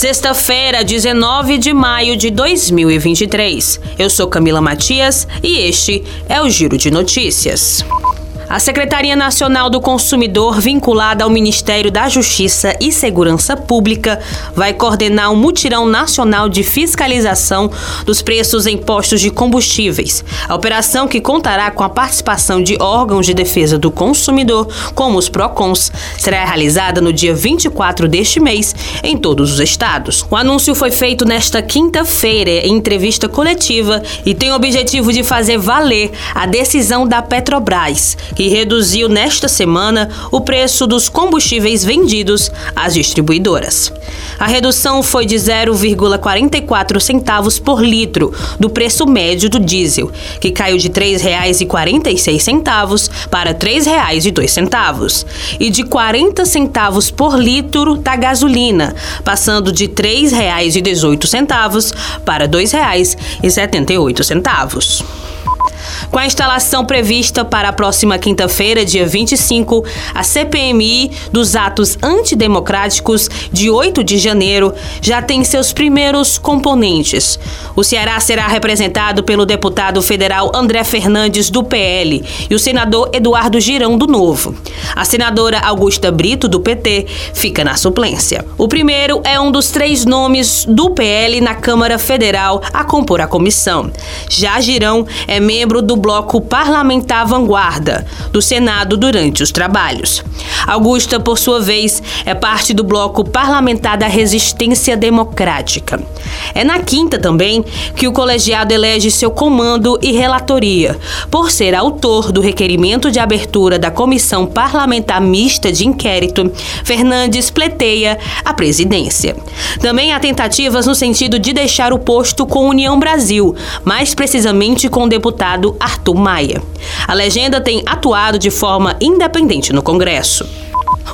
Sexta-feira, 19 de maio de 2023. Eu sou Camila Matias e este é o Giro de Notícias. A Secretaria Nacional do Consumidor, vinculada ao Ministério da Justiça e Segurança Pública, vai coordenar um mutirão nacional de fiscalização dos preços em postos de combustíveis. A operação, que contará com a participação de órgãos de defesa do consumidor, como os PROCONs, será realizada no dia 24 deste mês em todos os estados. O anúncio foi feito nesta quinta-feira em entrevista coletiva e tem o objetivo de fazer valer a decisão da Petrobras que reduziu nesta semana o preço dos combustíveis vendidos às distribuidoras. A redução foi de 0,44 centavos por litro do preço médio do diesel, que caiu de R$ 3,46 para R$ 3,02, e de 40 centavos por litro da gasolina, passando de R$ 3,18 para R$ 2,78. Com a instalação prevista para a próxima quinta-feira, dia 25, a CPMI dos atos antidemocráticos de 8 de janeiro já tem seus primeiros componentes. O Ceará será representado pelo deputado federal André Fernandes, do PL, e o senador Eduardo Girão, do Novo. A senadora Augusta Brito, do PT, fica na suplência. O primeiro é um dos três nomes do PL na Câmara Federal a compor a comissão. Já Girão é membro do bloco parlamentar Vanguarda do Senado durante os trabalhos. Augusta, por sua vez, é parte do bloco parlamentar da Resistência Democrática. É na quinta também que o colegiado elege seu comando e relatoria, por ser autor do requerimento de abertura da Comissão Parlamentar Mista de Inquérito, Fernandes pleiteia a presidência. Também há tentativas no sentido de deixar o posto com União Brasil, mais precisamente com o deputado Arthur Maia. A legenda tem atuado de forma independente no Congresso.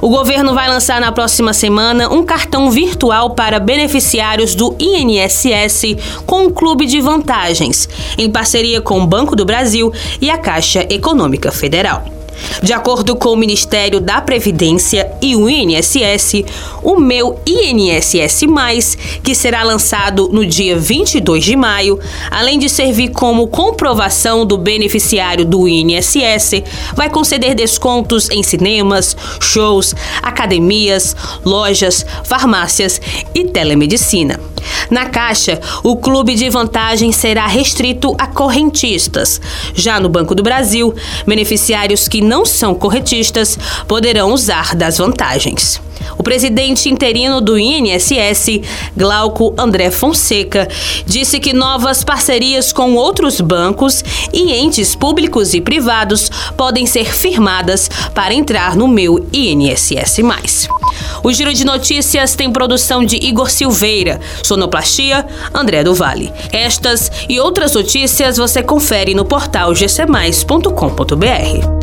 O governo vai lançar na próxima semana um cartão virtual para beneficiários do INSS com um clube de vantagens, em parceria com o Banco do Brasil e a Caixa Econômica Federal. De acordo com o Ministério da Previdência e o INSS, o meu INSS, que será lançado no dia 22 de maio, além de servir como comprovação do beneficiário do INSS, vai conceder descontos em cinemas, shows, academias, lojas, farmácias e telemedicina. Na Caixa, o clube de vantagem será restrito a correntistas. Já no Banco do Brasil, beneficiários que não são corretistas poderão usar das vantagens. O presidente interino do INSS, Glauco André Fonseca, disse que novas parcerias com outros bancos e entes públicos e privados podem ser firmadas para entrar no meu INSS. O Giro de Notícias tem produção de Igor Silveira, sonoplastia André do Vale. Estas e outras notícias você confere no portal gcmais.com.br.